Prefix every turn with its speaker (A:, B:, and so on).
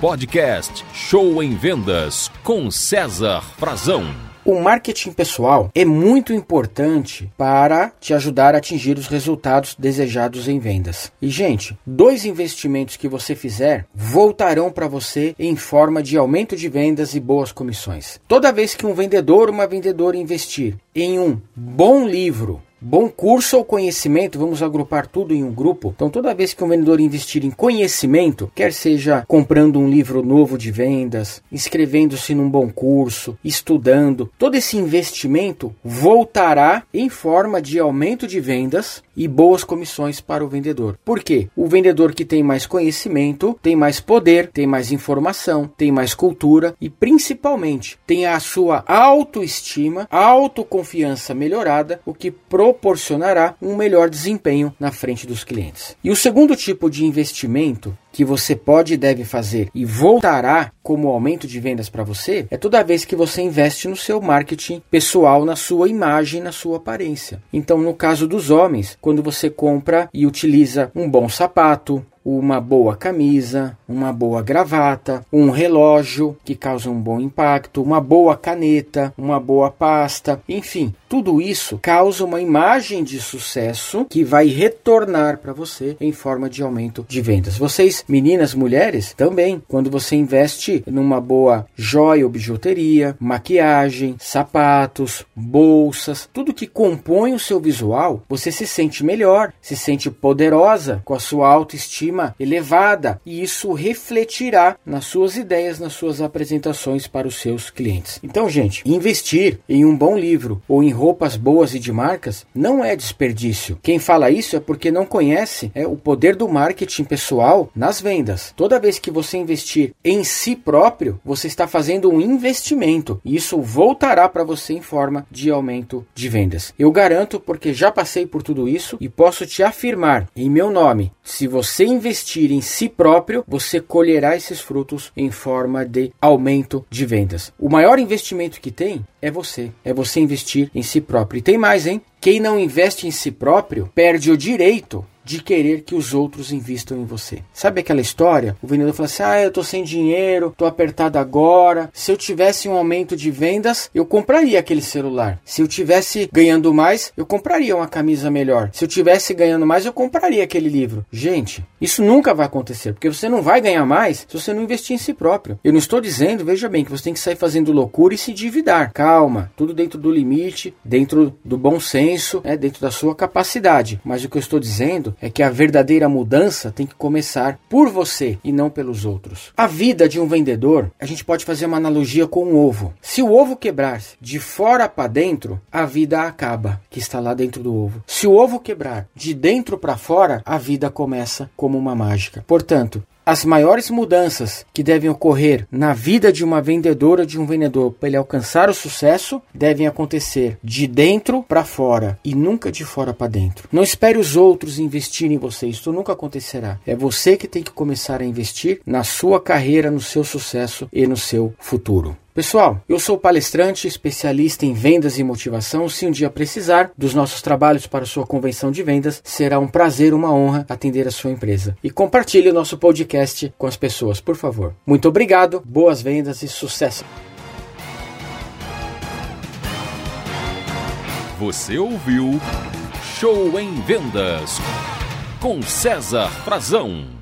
A: Podcast Show em Vendas com César Frazão.
B: O marketing pessoal é muito importante para te ajudar a atingir os resultados desejados em vendas. E, gente, dois investimentos que você fizer voltarão para você em forma de aumento de vendas e boas comissões. Toda vez que um vendedor ou uma vendedora investir em um bom livro, Bom curso ou conhecimento, vamos agrupar tudo em um grupo. Então, toda vez que um vendedor investir em conhecimento, quer seja comprando um livro novo de vendas, inscrevendo-se num bom curso, estudando, todo esse investimento voltará em forma de aumento de vendas e boas comissões para o vendedor. Por quê? O vendedor que tem mais conhecimento tem mais poder, tem mais informação, tem mais cultura e principalmente tem a sua autoestima, autoconfiança melhorada, o que proporcionará um melhor desempenho na frente dos clientes. E o segundo tipo de investimento que você pode e deve fazer e voltará como aumento de vendas para você é toda vez que você investe no seu marketing pessoal, na sua imagem, na sua aparência. Então, no caso dos homens, quando você compra e utiliza um bom sapato, uma boa camisa, uma boa gravata, um relógio que causa um bom impacto, uma boa caneta, uma boa pasta, enfim, tudo isso causa uma imagem de sucesso que vai retornar para você em forma de aumento de vendas. Vocês, meninas, mulheres, também, quando você investe numa boa joia ou bijuteria, maquiagem, sapatos, bolsas, tudo que compõe o seu visual, você se sente melhor, se sente poderosa, com a sua autoestima elevada, e isso refletirá nas suas ideias, nas suas apresentações para os seus clientes. Então, gente, investir em um bom livro ou em roupas boas e de marcas não é desperdício. Quem fala isso é porque não conhece é, o poder do marketing pessoal nas vendas. Toda vez que você investir em si próprio, você está fazendo um investimento e isso voltará para você em forma de aumento de vendas. Eu garanto porque já passei por tudo isso e posso te afirmar em meu nome, se você investir em si próprio, você colherá esses frutos em forma de aumento de vendas. O maior investimento que tem é você, é você investir em si próprio. E tem mais, hein? Quem não investe em si próprio perde o direito de querer que os outros investam em você. Sabe aquela história? O vendedor fala assim: ah, eu tô sem dinheiro, tô apertado agora. Se eu tivesse um aumento de vendas, eu compraria aquele celular. Se eu tivesse ganhando mais, eu compraria uma camisa melhor. Se eu tivesse ganhando mais, eu compraria aquele livro. Gente, isso nunca vai acontecer, porque você não vai ganhar mais se você não investir em si próprio. Eu não estou dizendo, veja bem, que você tem que sair fazendo loucura e se endividar. Calma, tudo dentro do limite, dentro do bom senso, né, dentro da sua capacidade. Mas o que eu estou dizendo é que a verdadeira mudança tem que começar por você e não pelos outros. A vida de um vendedor, a gente pode fazer uma analogia com um ovo. Se o ovo quebrar de fora para dentro, a vida acaba, que está lá dentro do ovo. Se o ovo quebrar de dentro para fora, a vida começa como uma mágica. Portanto, as maiores mudanças que devem ocorrer na vida de uma vendedora de um vendedor para ele alcançar o sucesso devem acontecer de dentro para fora e nunca de fora para dentro. Não espere os outros investirem em você, isso nunca acontecerá. É você que tem que começar a investir na sua carreira, no seu sucesso e no seu futuro. Pessoal, eu sou palestrante, especialista em vendas e motivação. Se um dia precisar dos nossos trabalhos para sua convenção de vendas, será um prazer, uma honra atender a sua empresa. E compartilhe o nosso podcast com as pessoas, por favor. Muito obrigado, boas vendas e sucesso!
A: Você ouviu Show em Vendas com César Frazão.